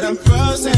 but I'm frozen.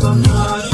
I'm not